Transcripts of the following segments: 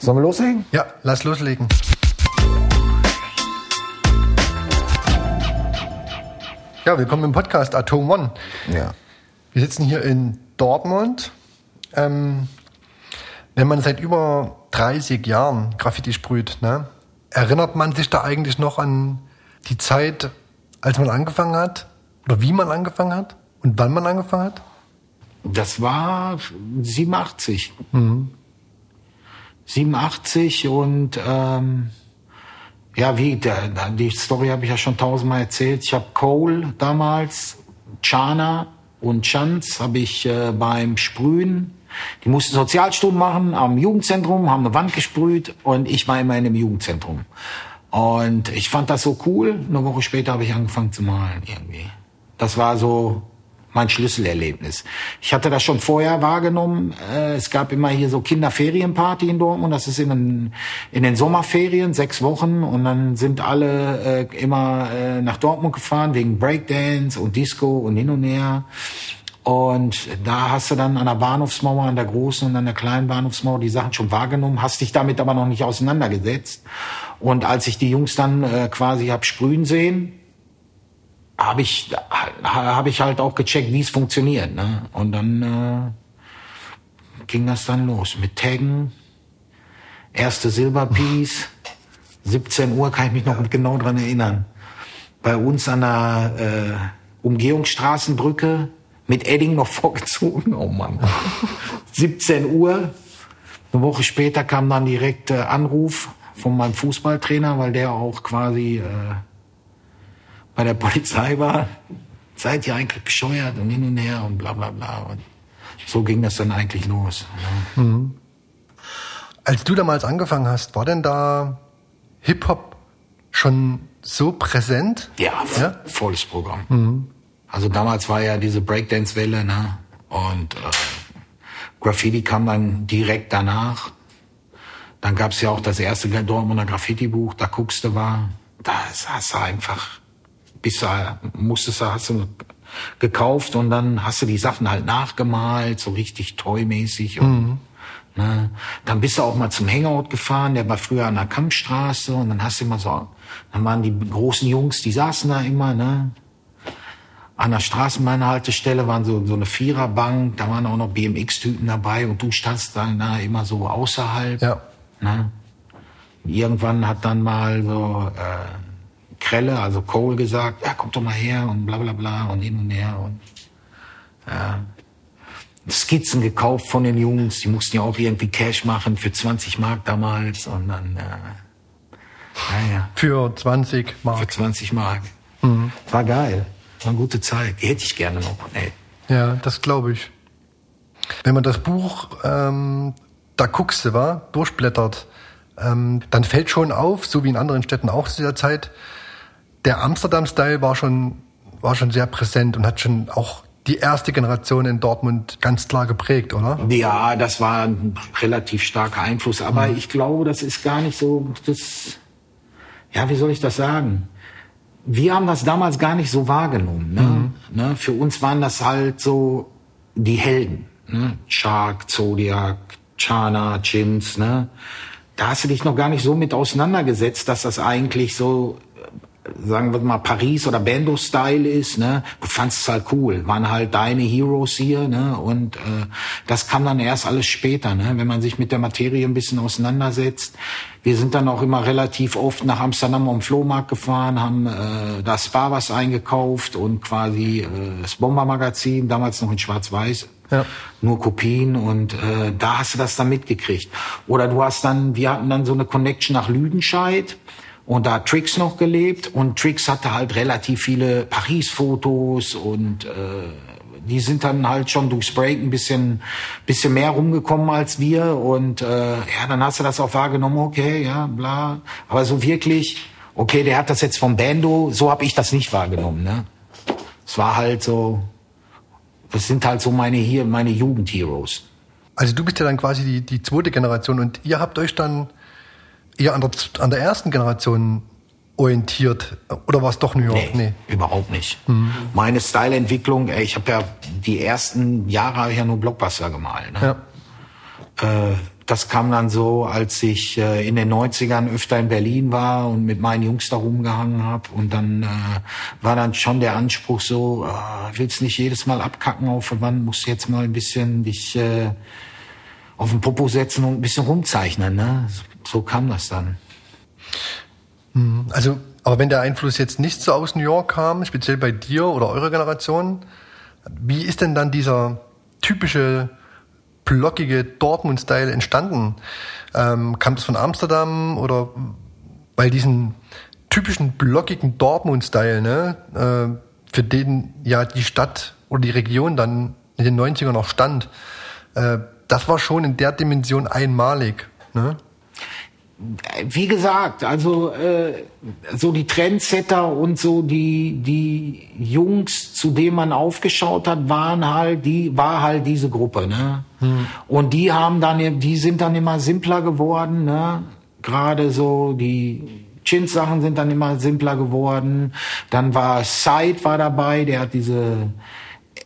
Sollen wir loslegen? Ja, lass loslegen. Ja, willkommen im Podcast Atom One. Ja. Wir sitzen hier in Dortmund. Ähm, wenn man seit über 30 Jahren Graffiti sprüht, ne, erinnert man sich da eigentlich noch an die Zeit, als man angefangen hat? Oder wie man angefangen hat? Und wann man angefangen hat? Das war 87. Mhm. 87 und ähm, ja, wie, der, die Story habe ich ja schon tausendmal erzählt. Ich habe Cole damals, Chana und Chance habe ich äh, beim Sprühen, die mussten Sozialstunden machen am Jugendzentrum, haben eine Wand gesprüht und ich war immer in dem Jugendzentrum. Und ich fand das so cool. Eine Woche später habe ich angefangen zu malen irgendwie. Das war so mein Schlüsselerlebnis. Ich hatte das schon vorher wahrgenommen. Äh, es gab immer hier so Kinderferienparty in Dortmund. Das ist in den, in den Sommerferien, sechs Wochen. Und dann sind alle äh, immer äh, nach Dortmund gefahren wegen Breakdance und Disco und hin und her. Und da hast du dann an der Bahnhofsmauer, an der großen und an der kleinen Bahnhofsmauer die Sachen schon wahrgenommen, hast dich damit aber noch nicht auseinandergesetzt. Und als ich die Jungs dann quasi hab sprühen sehen, habe ich, hab ich halt auch gecheckt, wie es funktioniert. Ne? Und dann äh, ging das dann los mit Taggen, erste Silberpiece, 17 Uhr kann ich mich noch genau dran erinnern. Bei uns an der äh, Umgehungsstraßenbrücke mit Edding noch vorgezogen. Oh Mann. 17 Uhr. Eine Woche später kam dann direkt äh, Anruf von meinem Fußballtrainer, weil der auch quasi äh, bei der Polizei war, seid ihr eigentlich bescheuert und hin und her und bla bla bla. Und so ging das dann eigentlich los. Mhm. Als du damals angefangen hast, war denn da Hip-Hop schon so präsent? Ja, ja? volles Programm. Mhm. Also damals war ja diese Breakdance-Welle, ne? Und äh, Graffiti kam dann direkt danach. Dann gab's ja auch das erste Dortmunder Graffiti-Buch, da guckst du war. Da hast du einfach bist du, musstest du, hast du gekauft und dann hast du die Sachen halt nachgemalt, so richtig toymäßig und mhm. ne, dann bist du auch mal zum Hangout gefahren, der war früher an der Kampfstraße und dann hast du immer so, dann waren die großen Jungs, die saßen da immer, ne, an der Straßenbahnhaltestelle waren so, so eine Viererbank, da waren auch noch BMX-Typen dabei und du standst dann da immer so außerhalb. Ja. Ne? Irgendwann hat dann mal so äh, Krelle, also Cole, gesagt, ja, komm doch mal her und bla bla bla und hin und her und ja. Skizzen gekauft von den Jungs, die mussten ja auch irgendwie Cash machen für 20 Mark damals und dann, äh, ja. Für 20 Mark. Für 20 Mark. Mhm. War geil. War eine gute Zeit. Die hätte ich gerne noch. Ey. Ja, das glaube ich. Wenn man das Buch ähm, da guckst du, war, durchblättert, ähm, dann fällt schon auf, so wie in anderen Städten auch zu der Zeit, der Amsterdam-Style war schon, war schon sehr präsent und hat schon auch die erste Generation in Dortmund ganz klar geprägt, oder? Ja, das war ein relativ starker Einfluss. Aber mhm. ich glaube, das ist gar nicht so, das, ja, wie soll ich das sagen? Wir haben das damals gar nicht so wahrgenommen. Ne? Mhm. Ne? Für uns waren das halt so die Helden. Ne? Shark, Zodiac, Chana, Chins, ne? Da hast du dich noch gar nicht so mit auseinandergesetzt, dass das eigentlich so sagen wir mal Paris oder Bando-Style ist, ne, du fandst es halt cool, waren halt deine Heroes hier, ne, und äh, das kam dann erst alles später, ne, wenn man sich mit der Materie ein bisschen auseinandersetzt. Wir sind dann auch immer relativ oft nach Amsterdam am Flohmarkt gefahren, haben äh, da Spa was eingekauft und quasi äh, das Bombermagazin, damals noch in Schwarz-Weiß, ja. nur Kopien und äh, da hast du das dann mitgekriegt. Oder du hast dann, wir hatten dann so eine Connection nach Lüdenscheid und da hat Trix noch gelebt und Trix hatte halt relativ viele Paris-Fotos und äh, die sind dann halt schon durchs Break ein bisschen, bisschen mehr rumgekommen als wir und äh, ja, dann hast du das auch wahrgenommen, okay, ja, bla. Aber so wirklich, okay, der hat das jetzt vom Bando, so habe ich das nicht wahrgenommen, ne? Es war halt so, das sind halt so meine hier, meine Jugendheroes. Also du bist ja dann quasi die, die zweite Generation und ihr habt euch dann eher an der, an der ersten Generation orientiert oder war es doch New York? Nee, nee. überhaupt nicht. Mhm. Meine Styleentwicklung, ich habe ja die ersten Jahre ja nur Blockbuster gemalt. Ne? Ja. Äh, das kam dann so, als ich äh, in den 90ern öfter in Berlin war und mit meinen Jungs da rumgehangen habe. Und dann äh, war dann schon der Anspruch so, äh, willst nicht jedes Mal abkacken auf der Wand, musst jetzt mal ein bisschen dich äh, auf den Popo setzen und ein bisschen rumzeichnen. Ne? So kam das dann. Hm, also, aber wenn der Einfluss jetzt nicht so aus New York kam, speziell bei dir oder eurer Generation, wie ist denn dann dieser typische blockige Dortmund-Style entstanden? Ähm, kam das von Amsterdam oder weil diesen typischen blockigen Dortmund-Style, ne, äh, für den ja die Stadt oder die Region dann in den 90ern noch stand, äh, das war schon in der Dimension einmalig. Ne? Wie gesagt, also äh, so die Trendsetter und so die die Jungs, zu denen man aufgeschaut hat, waren halt die war halt diese Gruppe, ne? Hm. Und die haben dann die sind dann immer simpler geworden, ne? Gerade so die Chins Sachen sind dann immer simpler geworden. Dann war Side war dabei, der hat diese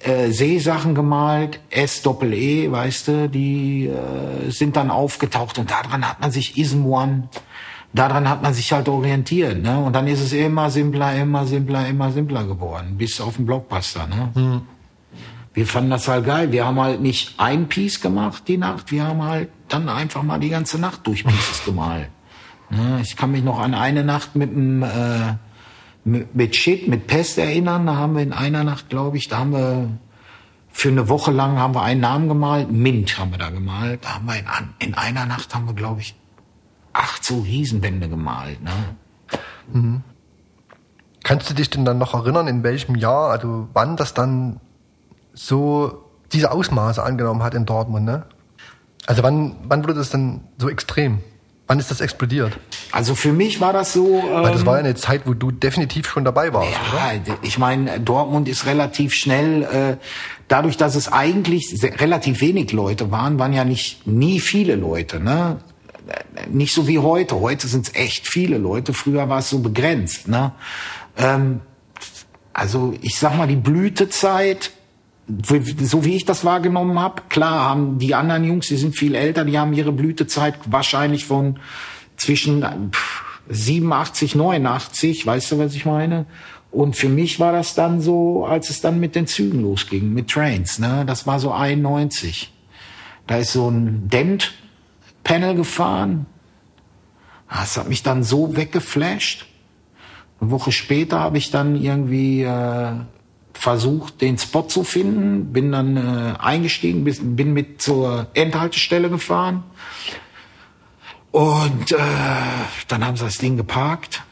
äh, Seesachen gemalt, S-Doppel-E, weißt du, die äh, sind dann aufgetaucht und daran hat man sich Ism One, daran hat man sich halt orientiert, ne? Und dann ist es immer simpler, immer simpler, immer simpler geworden, bis auf den Blockbuster, ne? Hm. Wir fanden das halt geil. Wir haben halt nicht ein Piece gemacht die Nacht, wir haben halt dann einfach mal die ganze Nacht durch Pieces gemalt. Ne? Ich kann mich noch an eine Nacht mit einem äh, mit Shit, mit Pest erinnern. Da haben wir in einer Nacht, glaube ich, da haben wir für eine Woche lang haben wir einen Namen gemalt. Mint haben wir da gemalt. Da haben wir in, in einer Nacht haben wir, glaube ich, acht so Riesenwände gemalt. Ne? Mhm. Kannst du dich denn dann noch erinnern, in welchem Jahr, also wann das dann so diese Ausmaße angenommen hat in Dortmund, ne? Also wann, wann wurde das dann so extrem? Wann ist das explodiert? Also für mich war das so. Weil das war ja ähm, eine Zeit, wo du definitiv schon dabei warst, ja, oder? Ich meine, Dortmund ist relativ schnell, äh, dadurch, dass es eigentlich relativ wenig Leute waren, waren ja nicht nie viele Leute, ne? Nicht so wie heute. Heute sind es echt viele Leute. Früher war es so begrenzt, ne? Ähm, also ich sag mal, die Blütezeit so wie ich das wahrgenommen habe, klar haben die anderen Jungs, die sind viel älter, die haben ihre Blütezeit wahrscheinlich von zwischen 87, 89, weißt du, was ich meine? Und für mich war das dann so, als es dann mit den Zügen losging, mit Trains, ne? Das war so 91. Da ist so ein Dent-Panel gefahren. Das hat mich dann so weggeflasht. Eine Woche später habe ich dann irgendwie äh, versucht, den Spot zu finden, bin dann äh, eingestiegen, bin mit zur Endhaltestelle gefahren. Und äh, dann haben sie das Ding geparkt.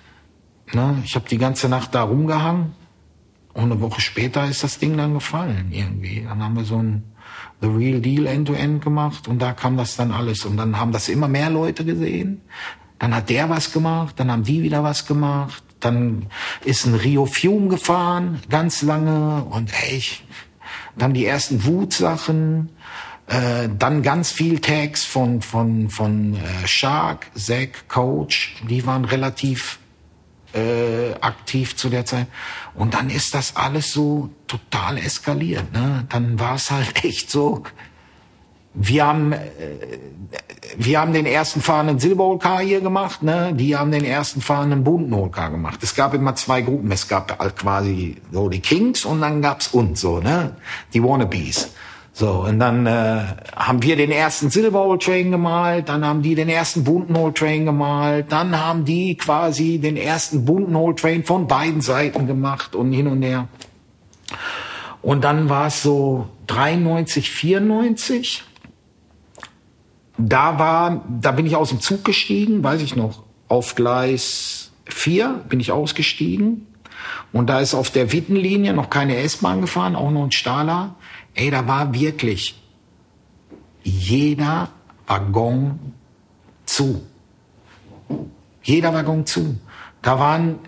Ne? Ich habe die ganze Nacht da rumgehangen. Und eine Woche später ist das Ding dann gefallen irgendwie. Dann haben wir so ein The Real Deal End-to-End -End gemacht und da kam das dann alles. Und dann haben das immer mehr Leute gesehen. Dann hat der was gemacht, dann haben die wieder was gemacht. Dann ist ein Rio Fume gefahren, ganz lange. Und hey, ich, dann die ersten Wutsachen. Äh, dann ganz viel Tags von, von, von äh, Shark, Zack, Coach. Die waren relativ äh, aktiv zu der Zeit. Und dann ist das alles so total eskaliert. Ne? Dann war es halt echt so, wir haben, äh, wir haben den ersten fahrenden Silberholkar hier gemacht, ne? Die haben den ersten fahrenden bunten Holkar gemacht. Es gab immer zwei Gruppen. Es gab halt quasi so die Kings und dann gab's uns so, ne? Die Wannabes. So, und dann äh, haben wir den ersten Silberhole Train gemalt, dann haben die den ersten bunten Hole Train gemalt, dann haben die quasi den ersten bunten Hole Train von beiden Seiten gemacht und hin und her. Und dann war es so 93, 94 da war, da bin ich aus dem Zug gestiegen, weiß ich noch, auf Gleis 4 bin ich ausgestiegen. Und da ist auf der Wittenlinie noch keine S-Bahn gefahren, auch noch ein Stahler. Ey, da war wirklich jeder Waggon zu. Jeder Waggon zu. Da waren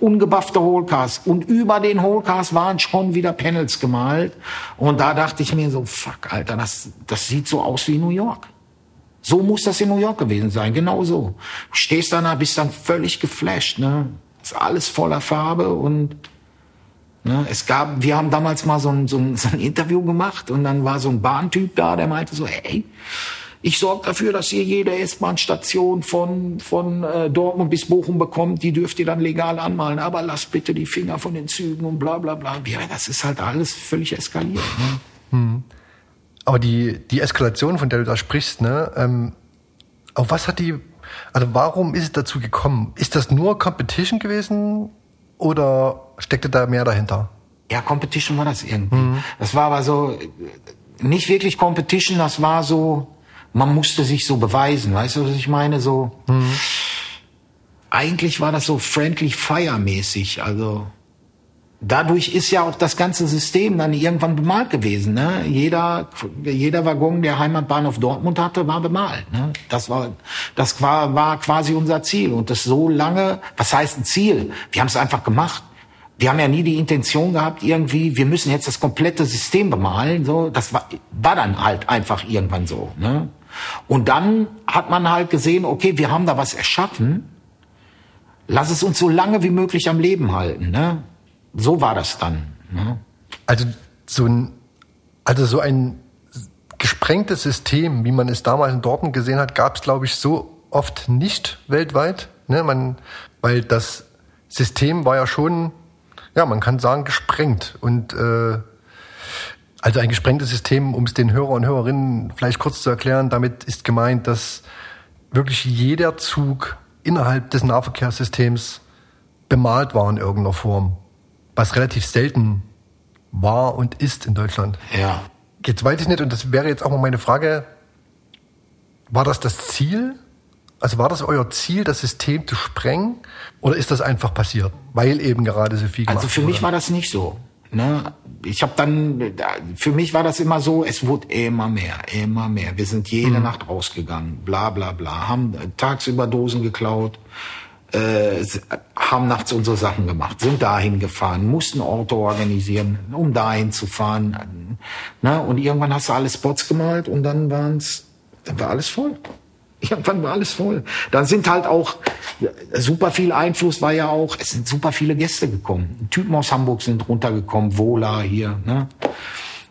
ungebuffte Holcars. Und über den Holcars waren schon wieder Panels gemalt. Und da dachte ich mir so, fuck, Alter, das, das sieht so aus wie New York. So muss das in New York gewesen sein, genau so. Du stehst da, bist dann völlig geflasht, ne? Ist alles voller Farbe und ne, es gab, wir haben damals mal so ein, so, ein, so ein Interview gemacht und dann war so ein Bahntyp da, der meinte so, hey, Ich sorge dafür, dass ihr jede S-Bahn-Station von, von äh, Dortmund bis Bochum bekommt. Die dürft ihr dann legal anmalen. Aber lasst bitte die Finger von den Zügen und bla bla bla. Ja, das ist halt alles völlig eskaliert. Ne? Hm. Aber die, die Eskalation, von der du da sprichst, ne, ähm, auf was hat die, also warum ist es dazu gekommen? Ist das nur Competition gewesen oder steckte da mehr dahinter? Ja, Competition war das irgendwie. Mhm. Das war aber so, nicht wirklich Competition, das war so, man musste sich so beweisen, weißt du, was ich meine? So, mhm. eigentlich war das so friendly fire mäßig, also, dadurch ist ja auch das ganze System dann irgendwann bemalt gewesen. Ne? Jeder, jeder Waggon, der Heimatbahnhof Dortmund hatte, war bemalt. Ne? Das war, das war, war quasi unser Ziel. Und das so lange, was heißt ein Ziel? Wir haben es einfach gemacht. Wir haben ja nie die Intention gehabt, irgendwie, wir müssen jetzt das komplette System bemalen. So, das war, war dann halt einfach irgendwann so. Ne? Und dann hat man halt gesehen, okay, wir haben da was erschaffen. Lass es uns so lange wie möglich am Leben halten. Ne? So war das dann. Ne? Also so ein, also so ein gesprengtes System, wie man es damals in Dortmund gesehen hat, gab es, glaube ich, so oft nicht weltweit. Ne? Man, weil das System war ja schon, ja, man kann sagen, gesprengt. Und äh, also ein gesprengtes System, um es den Hörer und Hörerinnen vielleicht kurz zu erklären, damit ist gemeint, dass wirklich jeder Zug innerhalb des Nahverkehrssystems bemalt war in irgendeiner Form was relativ selten war und ist in Deutschland. Ja. Jetzt weiß ich nicht, und das wäre jetzt auch mal meine Frage, war das das Ziel? Also war das euer Ziel, das System zu sprengen? Oder ist das einfach passiert, weil eben gerade so viel gemacht Also für wurde? mich war das nicht so. Ne? Ich habe dann, für mich war das immer so, es wurde immer mehr, immer mehr. Wir sind jede mhm. Nacht rausgegangen, bla bla bla, haben tagsüber Dosen geklaut, äh, haben nachts unsere Sachen gemacht, sind dahin gefahren, mussten Orte organisieren, um dahin zu fahren. Na, und irgendwann hast du alle Spots gemalt und dann waren's, dann war alles voll. Irgendwann war alles voll. Dann sind halt auch super viel Einfluss war ja auch, es sind super viele Gäste gekommen. Typen aus Hamburg sind runtergekommen, Vola hier, ne?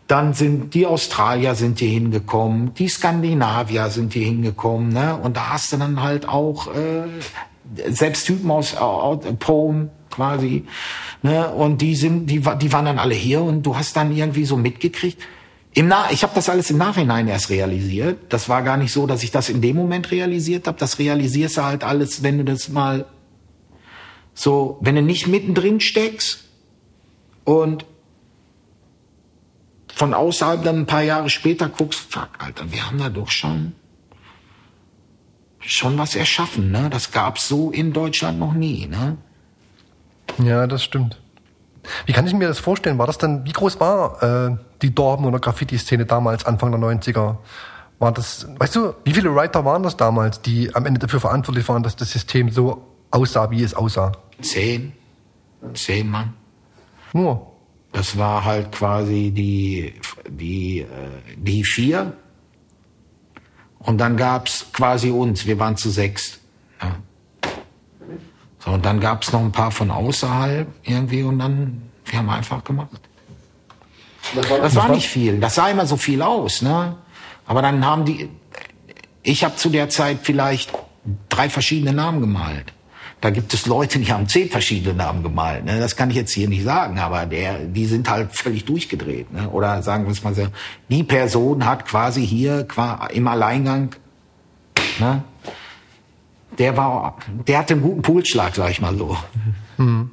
Dann sind die Australier sind hier hingekommen, die Skandinavier sind hier hingekommen, ne? Und da hast du dann halt auch äh, selbst Typen aus, Poem quasi. Ne? Und die sind, die, die waren dann alle hier und du hast dann irgendwie so mitgekriegt. Im Na ich habe das alles im Nachhinein erst realisiert. Das war gar nicht so, dass ich das in dem Moment realisiert habe. Das realisierst du halt alles, wenn du das mal so, wenn du nicht mittendrin steckst und von außerhalb dann ein paar Jahre später guckst, fuck, Alter, wir haben da doch schon schon was erschaffen. Ne? Das gab's so in Deutschland noch nie. Ne? Ja, das stimmt. Wie kann ich mir das vorstellen? War das dann, wie groß war äh, die Dorben- oder Graffiti-Szene damals, Anfang der 90er? War das, weißt du, wie viele Writer waren das damals, die am Ende dafür verantwortlich waren, dass das System so aussah, wie es aussah? Zehn. Zehn Mann. Nur. Das war halt quasi die, die, äh, die vier und dann gab's quasi uns, wir waren zu sechs. Ja. So, und dann gab's noch ein paar von außerhalb irgendwie und dann, wir haben einfach gemacht. Das war, das war nicht viel, das sah immer so viel aus, ne? Aber dann haben die, ich habe zu der Zeit vielleicht drei verschiedene Namen gemalt. Da gibt es Leute, die haben zehn verschiedene Namen gemalt. Ne? Das kann ich jetzt hier nicht sagen, aber der, die sind halt völlig durchgedreht. Ne? Oder sagen wir es mal so, die Person hat quasi hier im Alleingang, ne? der war, der hatte einen guten Pulsschlag, sag ich mal so. Hm.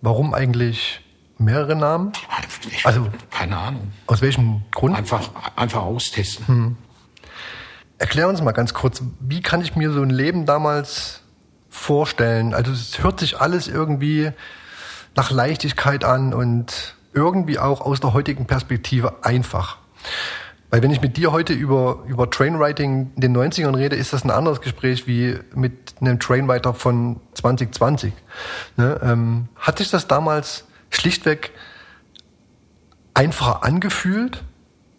Warum eigentlich mehrere Namen? Ich, also keine Ahnung. Aus welchem Grund? Einfach, einfach austesten. Hm. Erklär uns mal ganz kurz, wie kann ich mir so ein Leben damals vorstellen. Also es hört sich alles irgendwie nach Leichtigkeit an und irgendwie auch aus der heutigen Perspektive einfach. Weil wenn ich mit dir heute über, über Trainwriting in den 90ern rede, ist das ein anderes Gespräch wie mit einem Trainwriter von 2020. Ne? Ähm, hat sich das damals schlichtweg einfacher angefühlt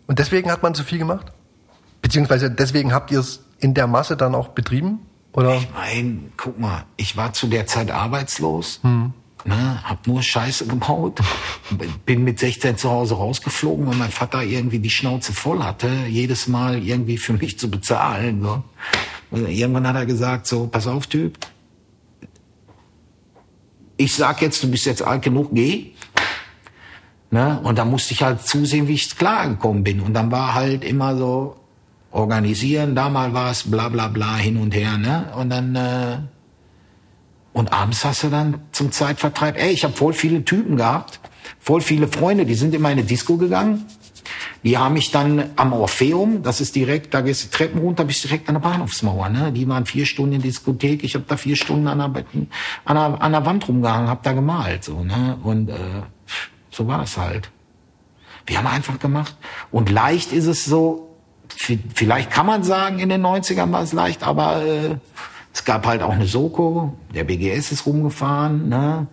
und deswegen hat man so viel gemacht? Beziehungsweise deswegen habt ihr es in der Masse dann auch betrieben? Oder? Ich meine, guck mal, ich war zu der Zeit arbeitslos hm. Ne, hab nur Scheiße gebaut, bin mit 16 zu Hause rausgeflogen, weil mein Vater irgendwie die Schnauze voll hatte, jedes Mal irgendwie für mich zu bezahlen. So. Und irgendwann hat er gesagt, so, pass auf, Typ, ich sag jetzt, du bist jetzt alt genug, geh. Ne? Und da musste ich halt zusehen, wie ich klargekommen bin. Und dann war halt immer so, organisieren, da mal was, bla bla bla, hin und her. Ne? Und dann... Äh, und abends hast du dann zum Zeitvertreib, ey, ich habe voll viele Typen gehabt, voll viele Freunde, die sind in meine Disco gegangen. Die haben mich dann am Orpheum, das ist direkt, da gehst du Treppen runter, bist direkt an der Bahnhofsmauer. Ne? Die waren vier Stunden in der Diskothek, ich habe da vier Stunden an der, an der, an der Wand rumgehangen, habe da gemalt. So, ne? Und äh, so war es halt. Wir haben einfach gemacht. Und leicht ist es so, vielleicht kann man sagen, in den 90ern war es leicht, aber... Äh, es gab halt auch eine Soko, der BGS ist rumgefahren. Ne?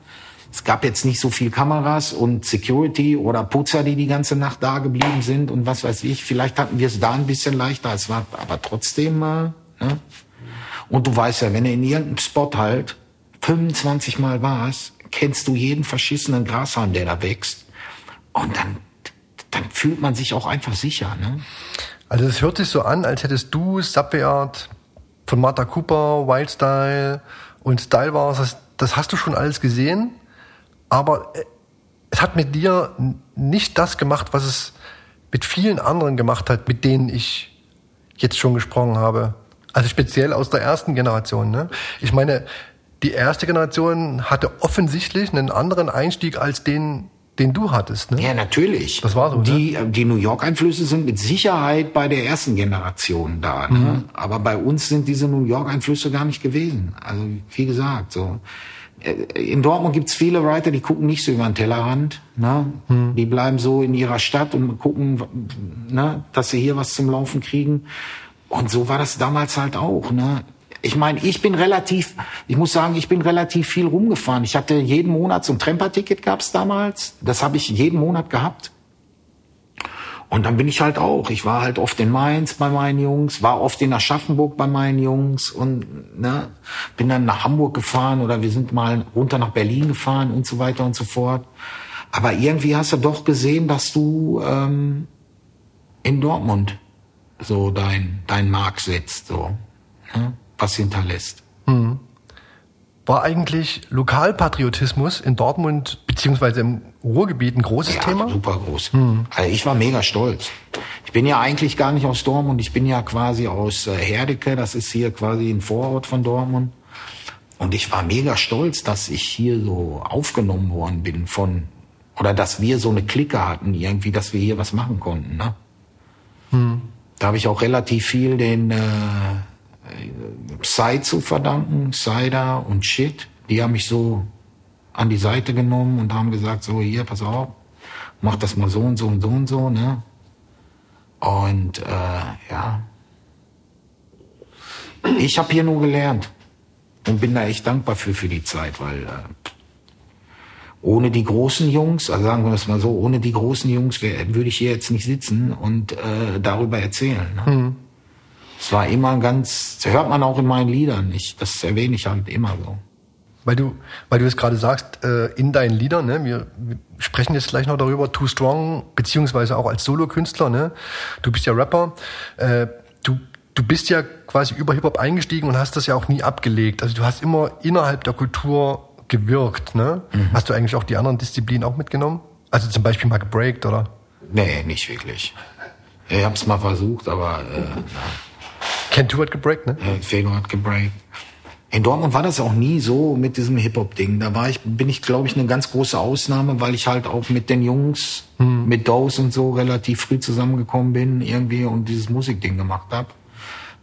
Es gab jetzt nicht so viel Kameras und Security oder Putzer, die die ganze Nacht da geblieben sind und was weiß ich. Vielleicht hatten wir es da ein bisschen leichter. Es war aber trotzdem. Äh, ne? Und du weißt ja, wenn du in irgendeinem Spot halt 25 Mal warst, kennst du jeden verschissenen Grashalm, der da wächst. Und dann, dann fühlt man sich auch einfach sicher. Ne? Also es hört sich so an, als hättest du Subway Art von Martha Cooper, Wildstyle und Style Wars, das, das hast du schon alles gesehen, aber äh, es hat mit dir nicht das gemacht, was es mit vielen anderen gemacht hat, mit denen ich jetzt schon gesprochen habe. Also speziell aus der ersten Generation. Ne? Ich meine, die erste Generation hatte offensichtlich einen anderen Einstieg als den, den du hattest. Ne? Ja, natürlich. Das war so. Die, ne? die New York-Einflüsse sind mit Sicherheit bei der ersten Generation da. Ne? Mhm. Aber bei uns sind diese New York-Einflüsse gar nicht gewesen. Also wie gesagt, so. Äh, in Dortmund gibt's viele Writer, die gucken nicht so über den Tellerrand. Ne? Mhm. Die bleiben so in ihrer Stadt und gucken, ne, dass sie hier was zum Laufen kriegen. Und so war das damals halt auch. Ne? Ich meine, ich bin relativ, ich muss sagen, ich bin relativ viel rumgefahren. Ich hatte jeden Monat so ein Tremper-Ticket gab's damals. Das habe ich jeden Monat gehabt. Und dann bin ich halt auch. Ich war halt oft in Mainz bei meinen Jungs, war oft in Aschaffenburg bei meinen Jungs und ne, bin dann nach Hamburg gefahren oder wir sind mal runter nach Berlin gefahren und so weiter und so fort. Aber irgendwie hast du doch gesehen, dass du ähm, in Dortmund so dein dein Mark setzt, so. Ne? Was hinterlässt. Mhm. War eigentlich Lokalpatriotismus in Dortmund beziehungsweise im Ruhrgebiet ein großes ja, Thema? super groß. Mhm. Also ich war mega stolz. Ich bin ja eigentlich gar nicht aus Dortmund, ich bin ja quasi aus äh, Herdecke, das ist hier quasi ein Vorort von Dortmund. Und ich war mega stolz, dass ich hier so aufgenommen worden bin von, oder dass wir so eine Clique hatten irgendwie, dass wir hier was machen konnten. Ne? Mhm. Da habe ich auch relativ viel den äh, Psy zu verdanken, Cider und Shit. Die haben mich so an die Seite genommen und haben gesagt, so hier, pass auf, mach das mal so und so und so und so, ne? Und äh, ja, ich habe hier nur gelernt und bin da echt dankbar für für die Zeit, weil äh, ohne die großen Jungs, also sagen wir es mal so, ohne die großen Jungs würde ich hier jetzt nicht sitzen und äh, darüber erzählen. Ne? Mhm. Es war immer ganz, das hört man auch in meinen Liedern. Ich, das erwähne ich halt immer so. Weil du, weil du es gerade sagst, äh, in deinen Liedern, ne, wir, wir sprechen jetzt gleich noch darüber, Too Strong, beziehungsweise auch als Solokünstler, ne? Du bist ja Rapper, äh, du, du bist ja quasi über Hip-Hop eingestiegen und hast das ja auch nie abgelegt. Also du hast immer innerhalb der Kultur gewirkt, ne? Mhm. Hast du eigentlich auch die anderen Disziplinen auch mitgenommen? Also zum Beispiel mal gebreakt, oder? Nee, nicht wirklich. Ich hab's mal versucht, aber äh, Kentu hat gebreakt, ne? Ja, Felo hat gebreakt. In Dortmund war das auch nie so mit diesem Hip-Hop-Ding. Da war ich, bin ich, glaube ich, eine ganz große Ausnahme, weil ich halt auch mit den Jungs, hm. mit Dose und so relativ früh zusammengekommen bin irgendwie und dieses Musikding gemacht habe.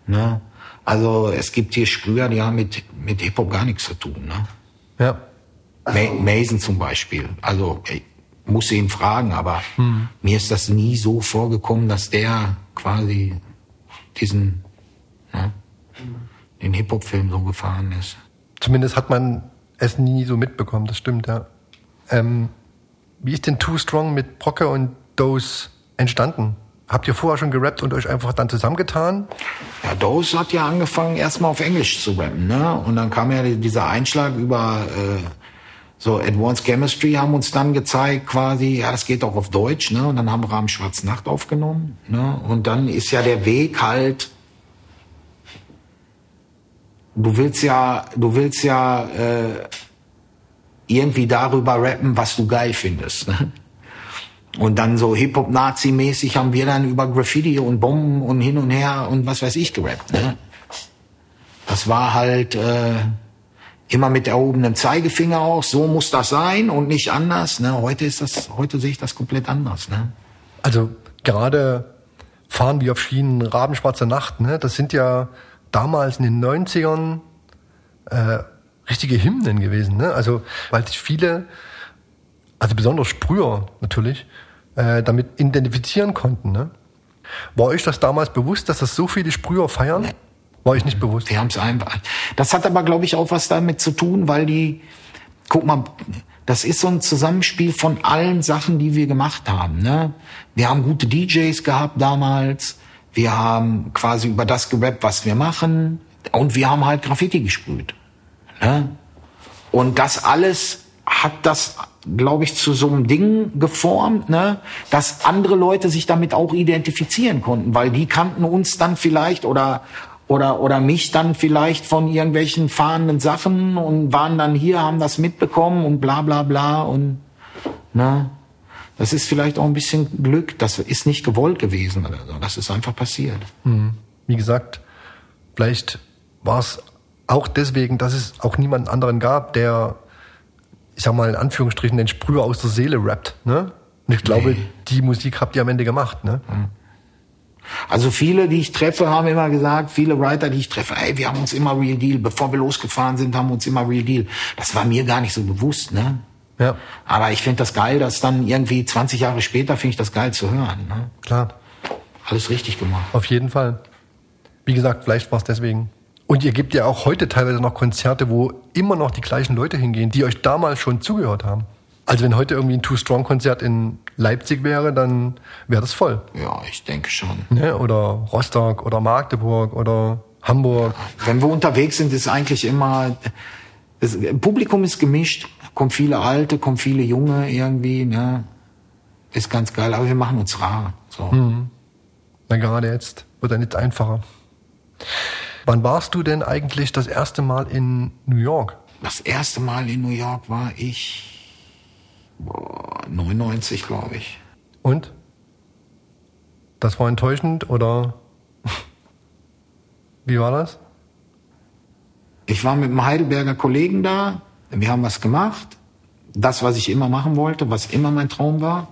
Ne? Also es gibt hier Sprüher, die haben mit, mit Hip-Hop gar nichts zu tun. Ne? Ja. Ma Mason zum Beispiel. Also ich muss ihn fragen, aber hm. mir ist das nie so vorgekommen, dass der quasi diesen ne, den Hip-Hop-Film so gefahren ist. Zumindest hat man es nie so mitbekommen, das stimmt, ja. Ähm, wie ist denn Too Strong mit Brocke und Dose entstanden? Habt ihr vorher schon gerappt und euch einfach dann zusammengetan? Ja, Dose hat ja angefangen, erstmal auf Englisch zu rappen, ne? Und dann kam ja dieser Einschlag über äh, So, Advanced Chemistry haben uns dann gezeigt, quasi, ja, das geht auch auf Deutsch, ne? Und dann haben wir Rahmen Schwarz Nacht aufgenommen, ne? Und dann ist ja der Weg halt, du willst ja, du willst ja äh, irgendwie darüber rappen, was du geil findest. Ne? Und dann so Hip-Hop-Nazi-mäßig haben wir dann über Graffiti und Bomben und hin und her und was weiß ich gerappt. Ne? Das war halt äh, immer mit erhobenem Zeigefinger auch, so muss das sein und nicht anders. Ne? Heute ist das, heute sehe ich das komplett anders. Ne? Also gerade fahren wie auf Schienen, Rabenschwarze Nacht, ne? das sind ja damals in den 90ern äh, richtige Hymnen gewesen. Ne? Also weil sich viele, also besonders Sprüher natürlich, äh, damit identifizieren konnten. Ne? War euch das damals bewusst, dass das so viele Sprüher feiern? War ich nicht bewusst. Die haben es einfach. Das hat aber, glaube ich, auch was damit zu tun, weil die, guck mal, das ist so ein Zusammenspiel von allen Sachen, die wir gemacht haben. Ne? Wir haben gute DJs gehabt damals. Wir haben quasi über das gerappt, was wir machen. Und wir haben halt Graffiti gesprüht. Ne? Und das alles hat das, glaube ich, zu so einem Ding geformt, ne? dass andere Leute sich damit auch identifizieren konnten, weil die kannten uns dann vielleicht oder oder oder mich dann vielleicht von irgendwelchen fahrenden Sachen und waren dann hier, haben das mitbekommen und bla bla bla und ne? Das ist vielleicht auch ein bisschen Glück, das ist nicht gewollt gewesen oder so, das ist einfach passiert. Mhm. Wie gesagt, vielleicht war es auch deswegen, dass es auch niemanden anderen gab, der, ich sag mal in Anführungsstrichen, den Sprüher aus der Seele rappt. Ne? Und ich glaube, nee. die Musik habt ihr am Ende gemacht. Ne? Also viele, die ich treffe, haben immer gesagt, viele Writer, die ich treffe, ey, wir haben uns immer Real Deal. Bevor wir losgefahren sind, haben wir uns immer Real Deal. Das war mir gar nicht so bewusst, ne? Ja. Aber ich finde das geil, dass dann irgendwie 20 Jahre später finde ich das geil zu hören. Ne? Klar. Alles richtig gemacht. Auf jeden Fall. Wie gesagt, vielleicht war es deswegen. Und ihr gebt ja auch heute teilweise noch Konzerte, wo immer noch die gleichen Leute hingehen, die euch damals schon zugehört haben. Also wenn heute irgendwie ein Too Strong Konzert in Leipzig wäre, dann wäre das voll. Ja, ich denke schon. Ne? Oder Rostock oder Magdeburg oder Hamburg. Wenn wir unterwegs sind, ist eigentlich immer, das Publikum ist gemischt, kommen viele Alte, kommen viele Junge irgendwie, ne? Ist ganz geil, aber wir machen uns rar. So. Mhm. Na, gerade jetzt wird er nicht einfacher. Wann warst du denn eigentlich das erste Mal in New York? Das erste Mal in New York war ich boah, 99, glaube ich. Und? Das war enttäuschend oder wie war das? Ich war mit einem Heidelberger Kollegen da. Wir haben was gemacht. Das, was ich immer machen wollte, was immer mein Traum war.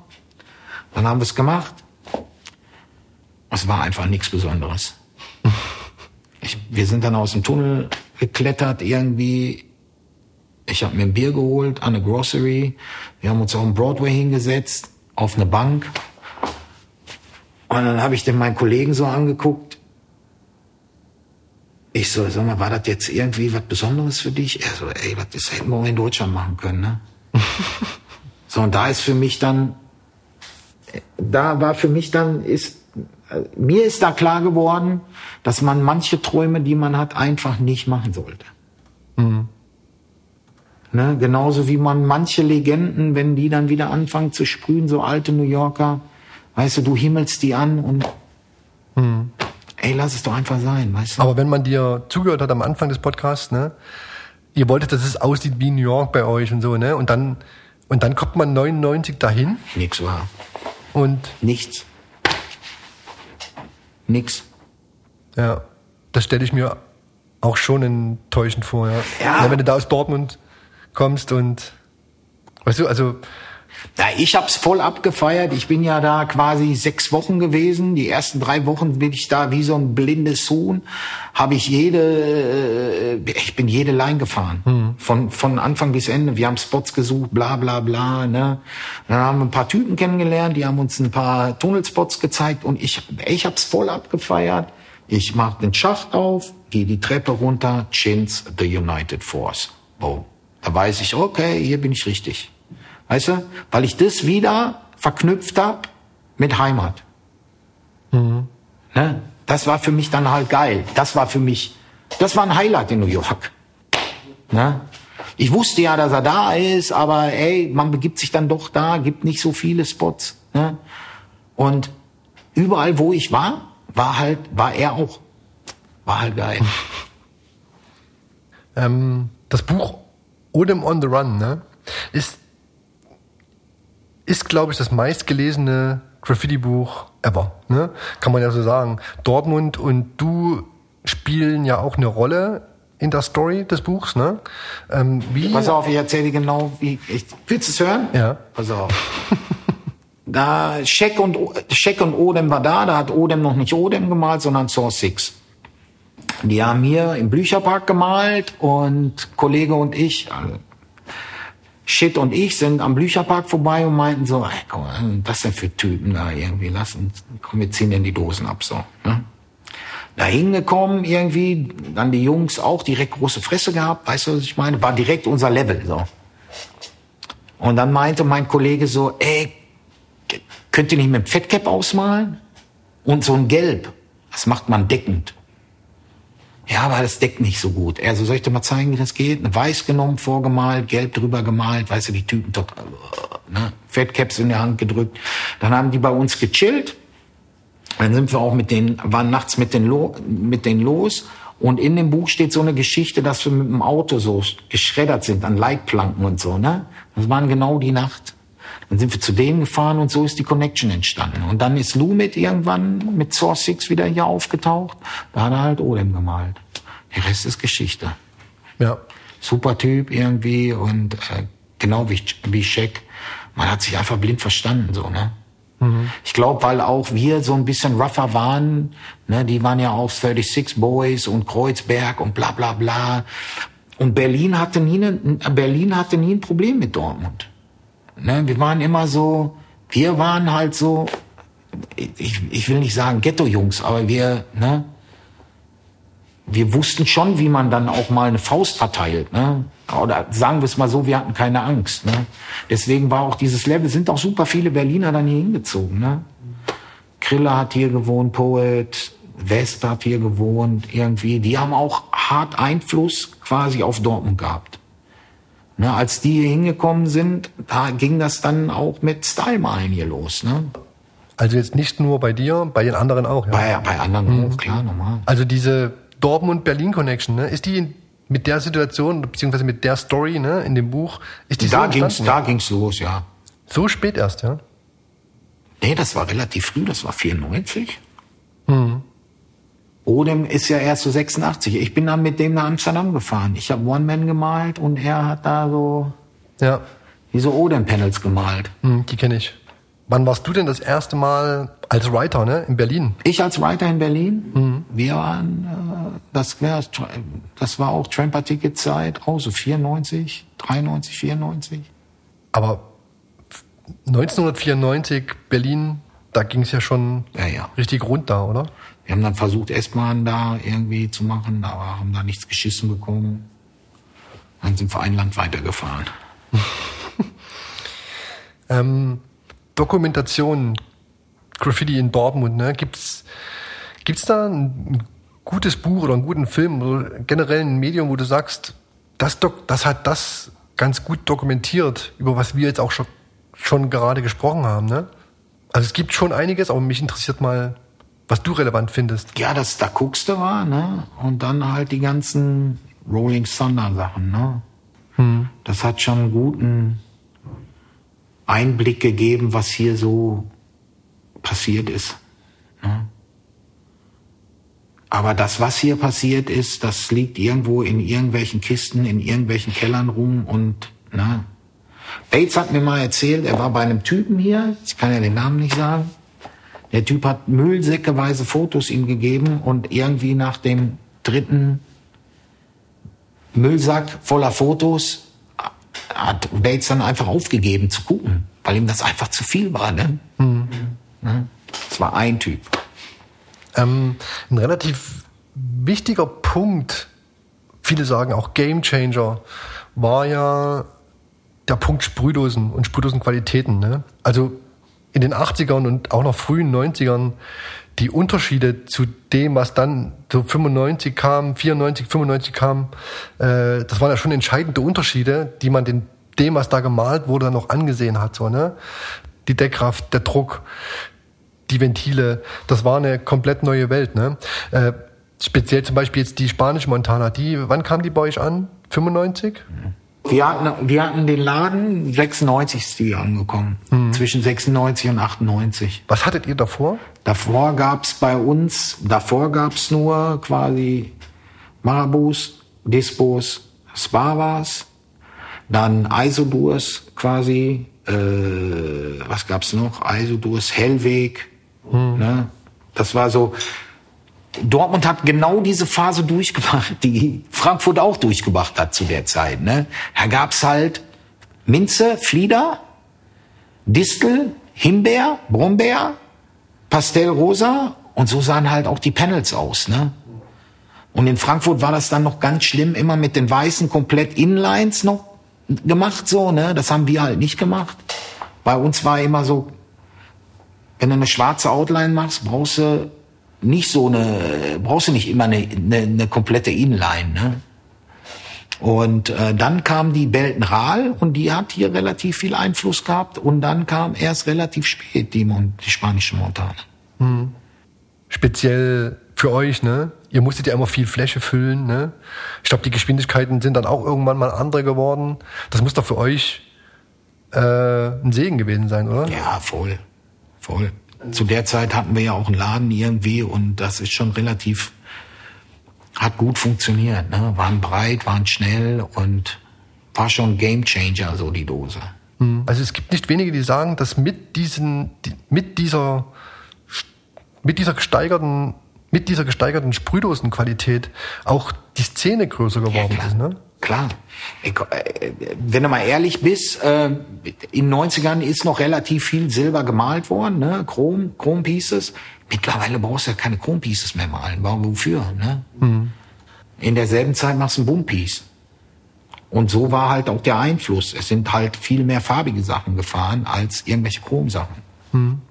Dann haben wir es gemacht. Es war einfach nichts Besonderes. Ich, wir sind dann aus dem Tunnel geklettert irgendwie. Ich habe mir ein Bier geholt an eine Grocery. Wir haben uns auf dem Broadway hingesetzt, auf eine Bank. Und dann habe ich den meinen Kollegen so angeguckt. Ich so, sag mal, war das jetzt irgendwie was Besonderes für dich? Er so, ey, was das hätten wir auch in Deutschland machen können, ne? so, und da ist für mich dann, da war für mich dann, ist mir ist da klar geworden, dass man manche Träume, die man hat, einfach nicht machen sollte. Mhm. Ne? Genauso wie man manche Legenden, wenn die dann wieder anfangen zu sprühen, so alte New Yorker, weißt du, du himmelst die an und mhm. Ey, lass es doch einfach sein, weißt du. Aber wenn man dir zugehört hat am Anfang des Podcasts, ne, ihr wolltet, dass es aussieht wie New York bei euch und so, ne, und dann und dann kommt man 99 dahin. Nix war. Und nichts nix. Ja, das stelle ich mir auch schon enttäuschend vor, ja. ja. Wenn du da aus Dortmund kommst und weißt du, also ja, ich hab's voll abgefeiert. Ich bin ja da quasi sechs Wochen gewesen. Die ersten drei Wochen bin ich da wie so ein blindes Huhn. Habe ich jede, äh, ich bin jede Line gefahren. Mhm. Von, von Anfang bis Ende. Wir haben Spots gesucht, bla, bla, bla, ne. Dann haben wir ein paar Typen kennengelernt. Die haben uns ein paar Tunnelspots gezeigt und ich, ich hab's voll abgefeiert. Ich mach den Schacht auf, gehe die Treppe runter, Chins, the United Force. Boom. Da weiß ich, okay, hier bin ich richtig. Weißt du? Weil ich das wieder verknüpft habe mit Heimat. Mhm. Ne? Das war für mich dann halt geil. Das war für mich, das war ein Highlight in New York. Ne? Ich wusste ja, dass er da ist, aber ey, man begibt sich dann doch da, gibt nicht so viele Spots. Ne? Und überall, wo ich war, war halt, war er auch. War halt geil. ähm, das Buch Odem on the Run, ne, ist, ist glaube ich, das meistgelesene Graffiti-Buch ever. Ne? Kann man ja so sagen. Dortmund und du spielen ja auch eine Rolle in der Story des Buchs. Ne? Ähm, wie Pass auf, ich erzähle genau, wie. Ich, willst du es hören? Ja. Pass auf. da Scheck und, Scheck und Odem war da, da hat Odem noch nicht Odem gemalt, sondern Source 6. Die haben hier im Blücherpark gemalt und Kollege und ich, also Shit und ich sind am Blücherpark vorbei und meinten so, ey, komm, was denn für Typen da irgendwie, lass uns, komm, wir ziehen denn die Dosen ab, so. Ne? Da hingekommen irgendwie, dann die Jungs auch direkt große Fresse gehabt, weißt du, was ich meine? War direkt unser Level, so. Und dann meinte mein Kollege so, ey, könnt ihr nicht mit dem Fettcap ausmalen? Und so ein Gelb, das macht man deckend. Ja, aber das deckt nicht so gut. Also soll ich dir mal zeigen, wie das geht? Weiß genommen, vorgemalt, gelb drüber gemalt, weißt du, die Typen dort, ne? Fettcaps in der Hand gedrückt. Dann haben die bei uns gechillt. Dann sind wir auch mit denen, waren nachts mit denen, lo, mit denen los. Und in dem Buch steht so eine Geschichte, dass wir mit dem Auto so geschreddert sind an Leitplanken und so, ne? Das waren genau die Nacht. Dann sind wir zu denen gefahren und so ist die Connection entstanden. Und dann ist Lumit irgendwann mit Source 6 wieder hier aufgetaucht. Da hat er halt Odem gemalt. Der Rest ist Geschichte. Ja. Super Typ irgendwie und äh, genau wie, wie Shaq. Man hat sich einfach blind verstanden, so, ne? Mhm. Ich glaube, weil auch wir so ein bisschen rougher waren, ne, die waren ja auch 36 Boys und Kreuzberg und bla bla bla. Und Berlin hatte nie, ne, Berlin hatte nie ein Problem mit Dortmund. Ne, wir waren immer so, wir waren halt so, ich, ich will nicht sagen Ghetto-Jungs, aber wir, ne, wir wussten schon, wie man dann auch mal eine Faust verteilt. Ne? Oder sagen wir es mal so, wir hatten keine Angst. Ne? Deswegen war auch dieses Level, sind auch super viele Berliner dann hier hingezogen. Ne? Kriller hat hier gewohnt, Poet, West hat hier gewohnt, irgendwie. Die haben auch hart Einfluss quasi auf Dortmund gehabt. Ne, als die hier hingekommen sind, da ging das dann auch mit Style-Malen hier los. Ne? Also jetzt nicht nur bei dir, bei den anderen auch. Ja? Bei, bei anderen mhm. auch, klar, normal. Also diese Dortmund-Berlin-Connection, ne? Ist die mit der Situation, beziehungsweise mit der Story, ne, in dem Buch, ist die da so ging's, Da ging's los, ja. So spät erst, ja? Nee, das war relativ früh, das war 94. Odem ist ja erst so 86. Ich bin dann mit dem nach Amsterdam gefahren. Ich habe One-Man gemalt und er hat da so ja. diese Odem-Panels gemalt. Mhm, die kenne ich. Wann warst du denn das erste Mal als Writer ne, in Berlin? Ich als Writer in Berlin? Mhm. Wir waren, äh, das, wär, das war auch Tramper-Ticket-Zeit, auch so 94, 93, 94. Aber 1994 Berlin, da ging es ja schon ja, ja. richtig rund da, oder? Wir haben dann versucht, S-Bahn da irgendwie zu machen, aber haben da nichts geschissen bekommen. Dann sind wir ein Land weitergefahren. ähm, Dokumentation Graffiti in Dortmund, ne? Gibt's gibt's da ein gutes Buch oder einen guten Film oder generell ein Medium, wo du sagst, das, Dok das hat das ganz gut dokumentiert, über was wir jetzt auch schon, schon gerade gesprochen haben, ne? Also es gibt schon einiges, aber mich interessiert mal, was du relevant findest. Ja, das da guckst du war, ne? Und dann halt die ganzen Rolling Thunder Sachen, ne? Hm. Das hat schon einen guten Einblick gegeben, was hier so passiert ist. Ne? Aber das, was hier passiert ist, das liegt irgendwo in irgendwelchen Kisten, in irgendwelchen Kellern rum und ne? Bates hat mir mal erzählt, er war bei einem Typen hier, ich kann ja den Namen nicht sagen. Der Typ hat müllsäckeweise Fotos ihm gegeben und irgendwie nach dem dritten Müllsack voller Fotos hat Bates dann einfach aufgegeben zu gucken, weil ihm das einfach zu viel war. Ne? Mhm. Das war ein Typ. Ähm, ein relativ wichtiger Punkt, viele sagen auch Game Changer, war ja der Punkt Sprühdosen und Sprühdosenqualitäten. Ne? Also in den 80ern und auch noch frühen 90ern die Unterschiede zu dem, was dann so 95 kam, 94, 95 kam, äh, das waren ja schon entscheidende Unterschiede, die man den, dem, was da gemalt wurde, dann noch angesehen hat. So, ne? Die Deckkraft, der Druck, die Ventile, das war eine komplett neue Welt. Ne? Äh, speziell zum Beispiel jetzt die spanische Montana, die, wann kam die bei euch an? 95? Wir hatten, wir hatten den Laden, 96 ist die angekommen. Mhm. Zwischen 96 und 98. Was hattet ihr davor? Davor gab's bei uns, davor gab's nur quasi Marabus, Dispos, Spavas, dann Isodurs quasi, äh, was gab's noch? Isodurs, Hellweg, mhm. ne? Das war so, Dortmund hat genau diese Phase durchgemacht, die Frankfurt auch durchgemacht hat zu der Zeit. Ne? Da gab's halt Minze, Flieder, Distel, Himbeer, Brombeer, Pastellrosa und so sahen halt auch die Panels aus. Ne? Und in Frankfurt war das dann noch ganz schlimm, immer mit den weißen komplett Inlines noch gemacht so. Ne? Das haben wir halt nicht gemacht. Bei uns war immer so, wenn du eine schwarze Outline machst, brauchst du nicht so eine, brauchst du nicht immer eine, eine, eine komplette Inline. Ne? Und äh, dann kam die Belton Rahl und die hat hier relativ viel Einfluss gehabt. Und dann kam erst relativ spät die, Mon die spanische Montane. Mhm. Speziell für euch, ne? Ihr musstet ja immer viel Fläche füllen, ne? Ich glaube, die Geschwindigkeiten sind dann auch irgendwann mal andere geworden. Das muss doch für euch äh, ein Segen gewesen sein, oder? Ja, voll. Voll zu der Zeit hatten wir ja auch einen Laden irgendwie und das ist schon relativ, hat gut funktioniert. Ne? Waren breit, waren schnell und war schon Game Changer, so die Dose. Hm. Also es gibt nicht wenige, die sagen, dass mit diesen, mit dieser, mit dieser gesteigerten, mit dieser gesteigerten Sprühdosenqualität auch die Szene größer geworden ja, ist. Ne? Klar. Äh, wenn du mal ehrlich bist, äh, in den 90ern ist noch relativ viel Silber gemalt worden, ne? Chrom, Chrom Pieces. Mittlerweile brauchst du ja keine Chrom Pieces mehr malen. Warum, wofür? Ne? Mhm. In derselben Zeit machst du ein Boom Piece. Und so war halt auch der Einfluss. Es sind halt viel mehr farbige Sachen gefahren als irgendwelche Chromsachen. Mhm.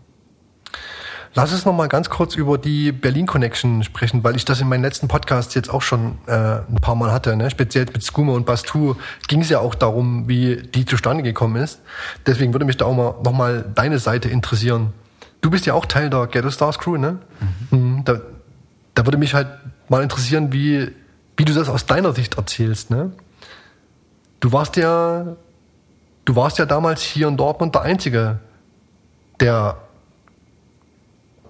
Lass uns noch mal ganz kurz über die Berlin Connection sprechen, weil ich das in meinen letzten Podcasts jetzt auch schon äh, ein paar Mal hatte. Ne? Speziell mit Skuma und Bastu ging es ja auch darum, wie die zustande gekommen ist. Deswegen würde mich da auch mal noch mal deine Seite interessieren. Du bist ja auch Teil der Ghetto Stars Crew, ne? Mhm. mhm. Da, da würde mich halt mal interessieren, wie, wie du das aus deiner Sicht erzählst, ne? Du warst ja, du warst ja damals hier in Dortmund der Einzige, der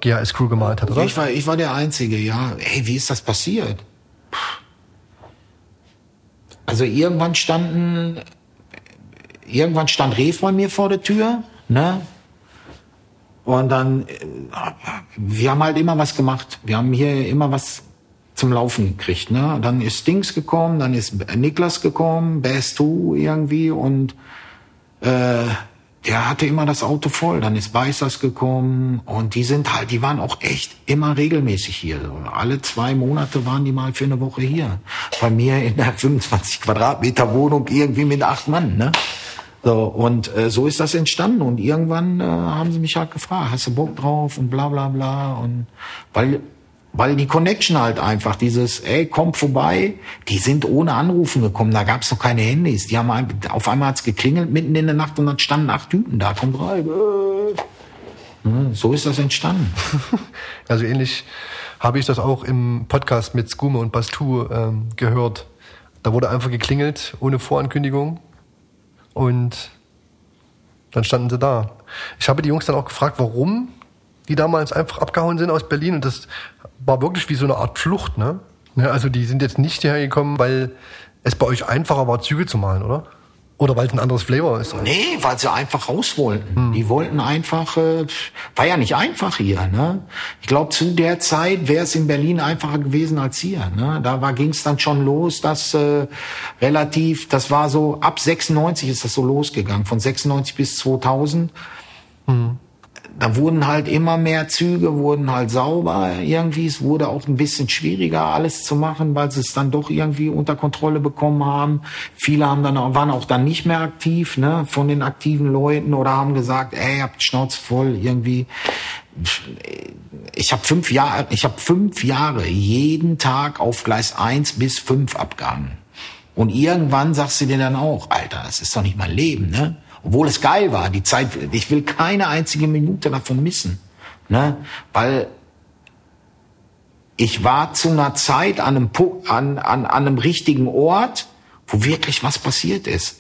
GHS Crew gemalt hat, oder? Ich war, ich war der Einzige, ja. Hey, wie ist das passiert? Also irgendwann standen, irgendwann stand Ref bei mir vor der Tür, ne? Und dann, äh, wir haben halt immer was gemacht. Wir haben hier immer was zum Laufen gekriegt, ne? Dann ist Dings gekommen, dann ist Niklas gekommen, Bass 2 irgendwie und äh, der hatte immer das Auto voll. Dann ist Beißers gekommen und die sind halt, die waren auch echt immer regelmäßig hier. Alle zwei Monate waren die mal für eine Woche hier. Bei mir in der 25 Quadratmeter Wohnung irgendwie mit acht Mann, ne? So, und äh, so ist das entstanden. Und irgendwann äh, haben sie mich halt gefragt, hast du Bock drauf und bla bla bla. Und weil weil die Connection halt einfach, dieses, ey, komm vorbei, die sind ohne Anrufen gekommen, da gab's noch keine Handys. Die haben auf einmal hat's geklingelt mitten in der Nacht und dann standen acht Typen da, kommt rein. Äh. So ist das entstanden. Also ähnlich habe ich das auch im Podcast mit Skume und Bastu ähm, gehört. Da wurde einfach geklingelt, ohne Vorankündigung. Und dann standen sie da. Ich habe die Jungs dann auch gefragt, warum die damals einfach abgehauen sind aus Berlin. Und das war wirklich wie so eine Art Flucht, ne? Also die sind jetzt nicht hierher gekommen, weil es bei euch einfacher war, Züge zu malen, oder? Oder weil es ein anderes Flavor ist? Nee, weil sie einfach raus wollten. Hm. Die wollten einfach, äh, war ja nicht einfach hier. Ne? Ich glaube, zu der Zeit wäre es in Berlin einfacher gewesen als hier. Ne? Da ging es dann schon los, dass äh, relativ, das war so, ab 96 ist das so losgegangen, von 96 bis 2000. Hm da wurden halt immer mehr Züge, wurden halt sauber irgendwie. Es wurde auch ein bisschen schwieriger, alles zu machen, weil sie es dann doch irgendwie unter Kontrolle bekommen haben. Viele haben dann waren auch dann nicht mehr aktiv, ne, von den aktiven Leuten oder haben gesagt, ey, habt Schnauze voll irgendwie. Ich habe fünf Jahre, ich habe fünf Jahre jeden Tag auf Gleis eins bis fünf abgehangen. Und irgendwann sagst du dir dann auch, Alter, das ist doch nicht mein Leben, ne? Obwohl es geil war, die Zeit, ich will keine einzige Minute davon missen. Ne? Weil ich war zu einer Zeit an einem, an, an, an einem richtigen Ort, wo wirklich was passiert ist.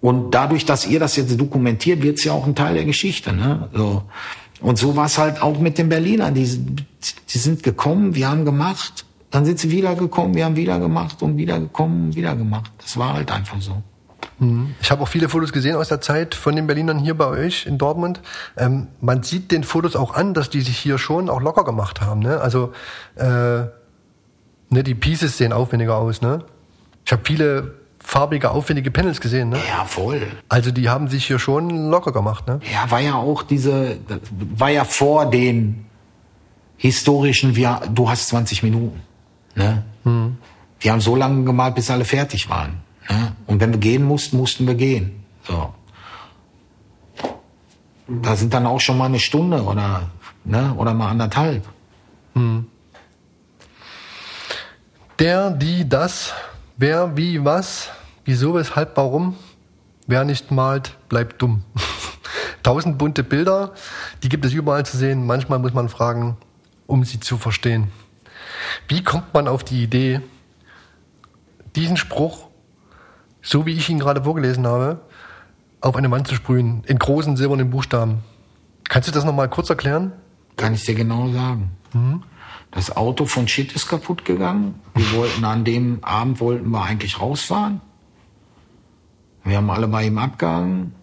Und dadurch, dass ihr das jetzt dokumentiert, wird es ja auch ein Teil der Geschichte. Ne? So. Und so war es halt auch mit den Berlinern. Die, die sind gekommen, wir haben gemacht, dann sind sie wieder gekommen, wir haben wieder gemacht und wieder gekommen, wieder gemacht. Das war halt einfach so. Mhm. Ich habe auch viele Fotos gesehen aus der Zeit von den Berlinern hier bei euch in Dortmund. Ähm, man sieht den Fotos auch an, dass die sich hier schon auch locker gemacht haben. Ne? Also äh, ne, die Pieces sehen aufwendiger aus. Ne? Ich habe viele farbige, aufwendige Panels gesehen. Ne? Ja, voll. Also die haben sich hier schon locker gemacht. Ne? Ja, war ja auch diese, war ja vor den historischen, wir, du hast 20 Minuten. Ne? Mhm. Die haben so lange gemalt, bis alle fertig waren. Ja? Und wenn wir gehen mussten, mussten wir gehen. So. Da sind dann auch schon mal eine Stunde oder, ne, oder mal anderthalb. Hm. Der, die, das, wer, wie, was, wieso, weshalb, warum. Wer nicht malt, bleibt dumm. Tausend bunte Bilder, die gibt es überall zu sehen. Manchmal muss man fragen, um sie zu verstehen. Wie kommt man auf die Idee, diesen Spruch so wie ich ihn gerade vorgelesen habe, auf eine Wand zu sprühen, in großen silbernen Buchstaben. Kannst du das nochmal kurz erklären? Kann ich dir genau sagen. Mhm. Das Auto von Shit ist kaputt gegangen. Wir wollten an dem Abend wollten wir eigentlich rausfahren. Wir haben alle bei ihm abgehangen.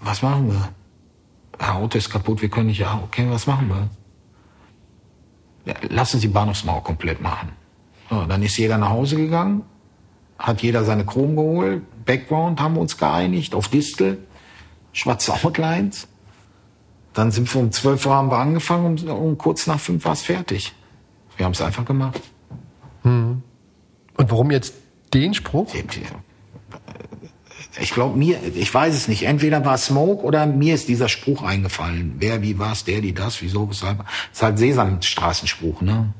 Was machen wir? Das Auto ist kaputt, wir können nicht. Ja, okay, was machen wir? Ja, lassen Sie Bahnhofsmauer komplett machen. So, dann ist jeder nach Hause gegangen hat jeder seine Chrom geholt. Background haben wir uns geeinigt auf Distel, schwarze Outlines. Dann sind wir um 12 Uhr haben wir angefangen und, und kurz nach 5 war es fertig. Wir haben es einfach gemacht. Hm. Und warum jetzt den Spruch? Ich glaube mir, ich weiß es nicht. Entweder war Smoke oder mir ist dieser Spruch eingefallen. Wer, wie, was, der, die, das, wieso, weshalb. Das ist halt Sesamstraßenspruch, ne?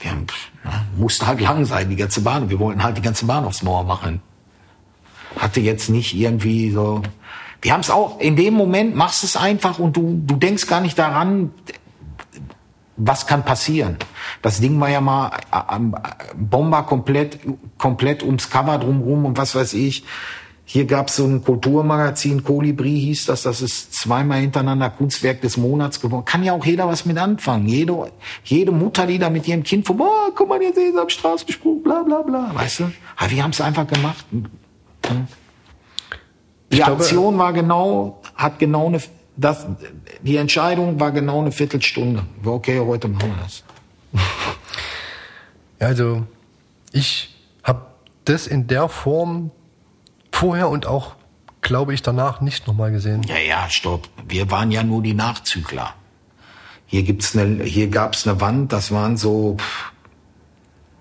Wir haben, ja, musste halt lang sein, die ganze Bahn. Wir wollten halt die ganze Bahnhofsmauer machen. Hatte jetzt nicht irgendwie so. Wir haben es auch, in dem Moment machst es einfach und du, du denkst gar nicht daran, was kann passieren. Das Ding war ja mal äh, Bomber komplett, komplett ums Cover drumrum und was weiß ich. Hier gab es so ein Kulturmagazin, Kolibri hieß das, das ist zweimal hintereinander Kunstwerk des Monats geworden. Kann ja auch jeder was mit anfangen. Jede, jede Mutter, die da mit ihrem Kind vorbei, oh, guck mal, jetzt ist am Straßensprung, bla bla bla, weißt du? Aber wir haben es einfach gemacht. Die glaube, Aktion war genau, hat genau eine, das, die Entscheidung war genau eine Viertelstunde. Okay, heute machen wir das. Also, ich habe das in der Form vorher und auch, glaube ich, danach nicht nochmal gesehen. Ja, ja, stopp. Wir waren ja nur die Nachzügler. Hier gibt's eine, hier gab's eine Wand, das waren so,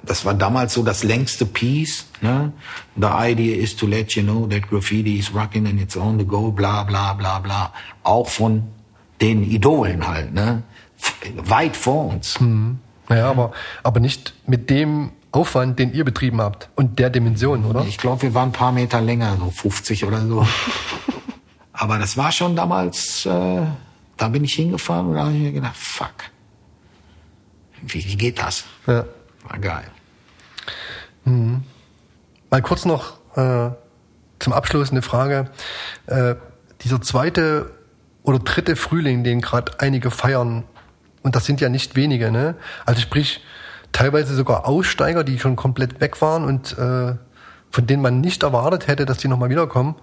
das war damals so das längste Piece, ne? The idea is to let you know that graffiti is rocking and it's on the go, bla, bla, bla, bla. Auch von den Idolen halt, ne? Weit vor uns. Mhm. Naja, aber, aber nicht mit dem Aufwand, den ihr betrieben habt und der Dimension, oder? Ich glaube, wir waren ein paar Meter länger, so 50 oder so. Aber das war schon damals, äh, da bin ich hingefahren und da habe ich mir gedacht, fuck, wie, wie geht das? Ja. War geil. Mhm. Mal kurz noch äh, zum Abschluss eine Frage. Äh, dieser zweite oder dritte Frühling, den gerade einige feiern, und das sind ja nicht wenige, ne? Also sprich, teilweise sogar Aussteiger, die schon komplett weg waren und äh, von denen man nicht erwartet hätte, dass die nochmal wiederkommen,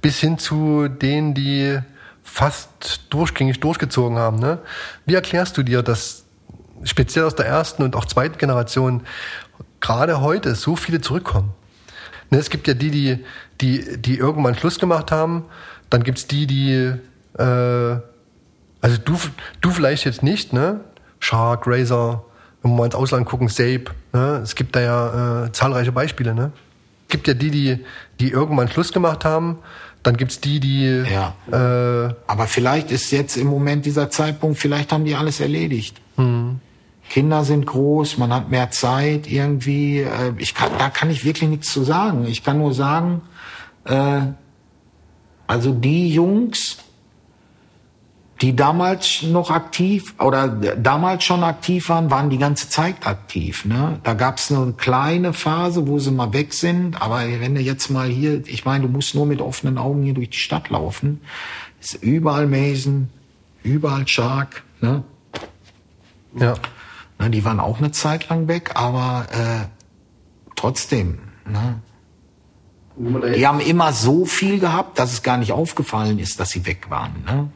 bis hin zu denen, die fast durchgängig durchgezogen haben. Ne? Wie erklärst du dir, dass speziell aus der ersten und auch zweiten Generation gerade heute so viele zurückkommen? Ne, es gibt ja die, die, die, die irgendwann Schluss gemacht haben, dann gibt's die, die äh, Also du, du vielleicht jetzt nicht, ne? Shark, Razer, wenn wir mal ins Ausland gucken, Sape, ne? Es gibt da ja äh, zahlreiche Beispiele, ne? Es gibt ja die, die, die irgendwann Schluss gemacht haben. Dann gibt's die, die. Ja. Äh, Aber vielleicht ist jetzt im Moment dieser Zeitpunkt, vielleicht haben die alles erledigt. Kinder sind groß, man hat mehr Zeit irgendwie. Äh, ich kann, da kann ich wirklich nichts zu sagen. Ich kann nur sagen, äh, also die Jungs, die damals noch aktiv oder damals schon aktiv waren, waren die ganze Zeit aktiv. Ne? Da gab es eine kleine Phase, wo sie mal weg sind. Aber wenn du jetzt mal hier, ich meine, du musst nur mit offenen Augen hier durch die Stadt laufen. Ist überall Mason, überall Shark. Ne? ja. Ne, die waren auch eine Zeit lang weg, aber äh, trotzdem. Ne? Die haben immer so viel gehabt, dass es gar nicht aufgefallen ist, dass sie weg waren. Ne?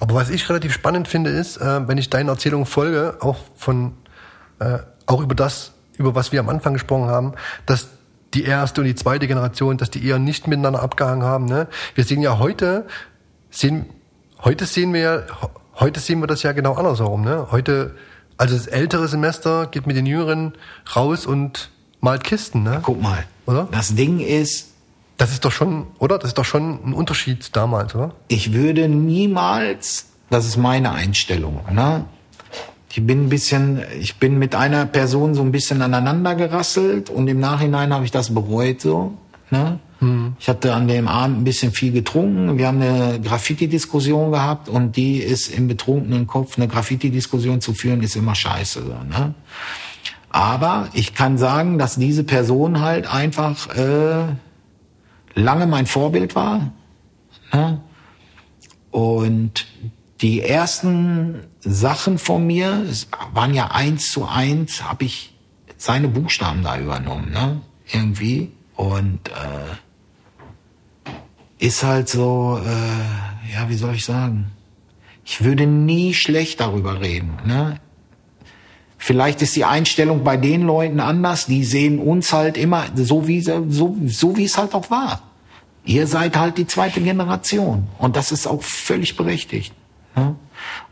Aber was ich relativ spannend finde, ist, äh, wenn ich deinen Erzählungen folge, auch von, äh, auch über das, über was wir am Anfang gesprochen haben, dass die erste und die zweite Generation, dass die eher nicht miteinander abgehangen haben. Ne? Wir sehen ja heute, sehen, heute sehen wir ja, heute sehen wir das ja genau andersherum. Ne? Heute, also das ältere Semester geht mit den Jüngeren raus und malt Kisten. Ne? Guck mal. Oder? Das Ding ist, Das ist doch schon, oder? Das ist doch schon ein Unterschied damals, oder? ich würde niemals, das ist meine Einstellung, ne? Ich bin ein bisschen, ich bin mit einer Person so ein bisschen aneinander gerasselt und im Nachhinein habe ich das bereut so. Ne? Ich hatte an dem Abend ein bisschen viel getrunken. Wir haben eine Graffiti-Diskussion gehabt und die ist im betrunkenen Kopf, eine Graffiti-Diskussion zu führen, ist immer scheiße. So, ne? Aber ich kann sagen, dass diese Person halt einfach äh, lange mein Vorbild war. Ne? Und die ersten Sachen von mir waren ja eins zu eins, habe ich seine Buchstaben da übernommen, ne? Irgendwie. Und äh, ist halt so, äh, ja, wie soll ich sagen? Ich würde nie schlecht darüber reden. Ne? Vielleicht ist die Einstellung bei den Leuten anders. Die sehen uns halt immer so, wie so, so wie es halt auch war. Ihr seid halt die zweite Generation. Und das ist auch völlig berechtigt.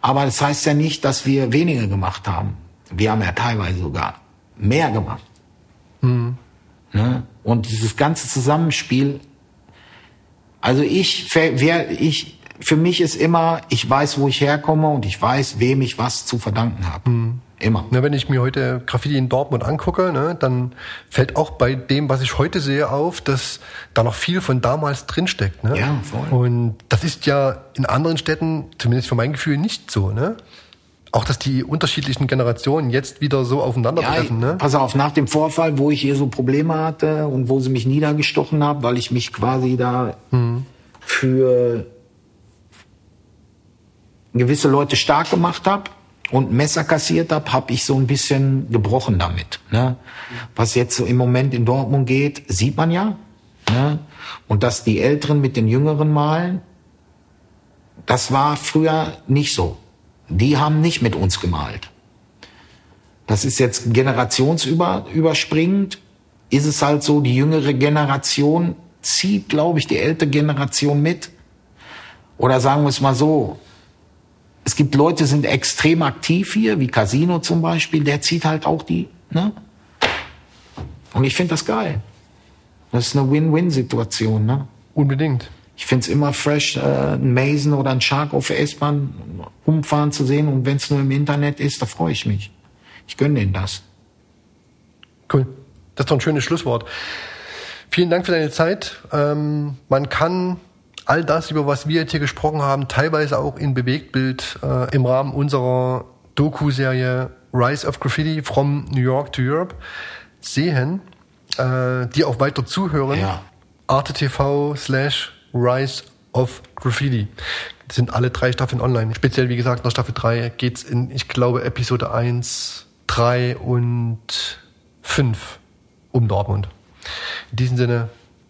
Aber das heißt ja nicht, dass wir weniger gemacht haben. Wir haben ja teilweise sogar mehr gemacht. Ne? Und dieses ganze Zusammenspiel, also ich, wer, ich, für mich ist immer, ich weiß, wo ich herkomme und ich weiß, wem ich was zu verdanken habe. Immer. Ne, wenn ich mir heute Graffiti in Dortmund angucke, ne, dann fällt auch bei dem, was ich heute sehe, auf, dass da noch viel von damals drinsteckt. Ne? Ja, voll. Und das ist ja in anderen Städten, zumindest für mein Gefühl, nicht so. Ne? Auch, dass die unterschiedlichen Generationen jetzt wieder so aufeinandertreffen. Ja, ne? Pass auf, nach dem Vorfall, wo ich hier so Probleme hatte und wo sie mich niedergestochen haben, weil ich mich quasi da für gewisse Leute stark gemacht habe und Messer kassiert habe, habe ich so ein bisschen gebrochen damit. Ne? Was jetzt so im Moment in Dortmund geht, sieht man ja. Ne? Und dass die Älteren mit den Jüngeren malen, das war früher nicht so. Die haben nicht mit uns gemalt. Das ist jetzt generationsüberspringend. Ist es halt so, die jüngere Generation zieht, glaube ich, die ältere Generation mit. Oder sagen wir es mal so, es gibt Leute, die sind extrem aktiv hier, wie Casino zum Beispiel, der zieht halt auch die, ne? Und ich finde das geil. Das ist eine Win-Win-Situation, ne? Unbedingt. Ich find's immer fresh, äh, einen Mason oder einen Shark auf der S-Bahn umfahren zu sehen. Und wenn's nur im Internet ist, da freue ich mich. Ich gönne denen das. Cool. Das ist doch ein schönes Schlusswort. Vielen Dank für deine Zeit. Ähm, man kann all das, über was wir jetzt hier gesprochen haben, teilweise auch in Bewegtbild äh, im Rahmen unserer Doku-Serie Rise of Graffiti from New York to Europe sehen, äh, die auch weiter zuhören. Ja. Arte TV slash Rise of Graffiti. Das sind alle drei Staffeln online. Speziell, wie gesagt, nach Staffel 3 geht's in, ich glaube, Episode 1, 3 und 5 um Dortmund. In diesem Sinne,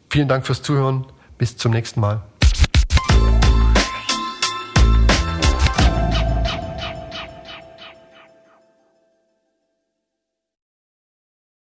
vielen Dank fürs Zuhören. Bis zum nächsten Mal.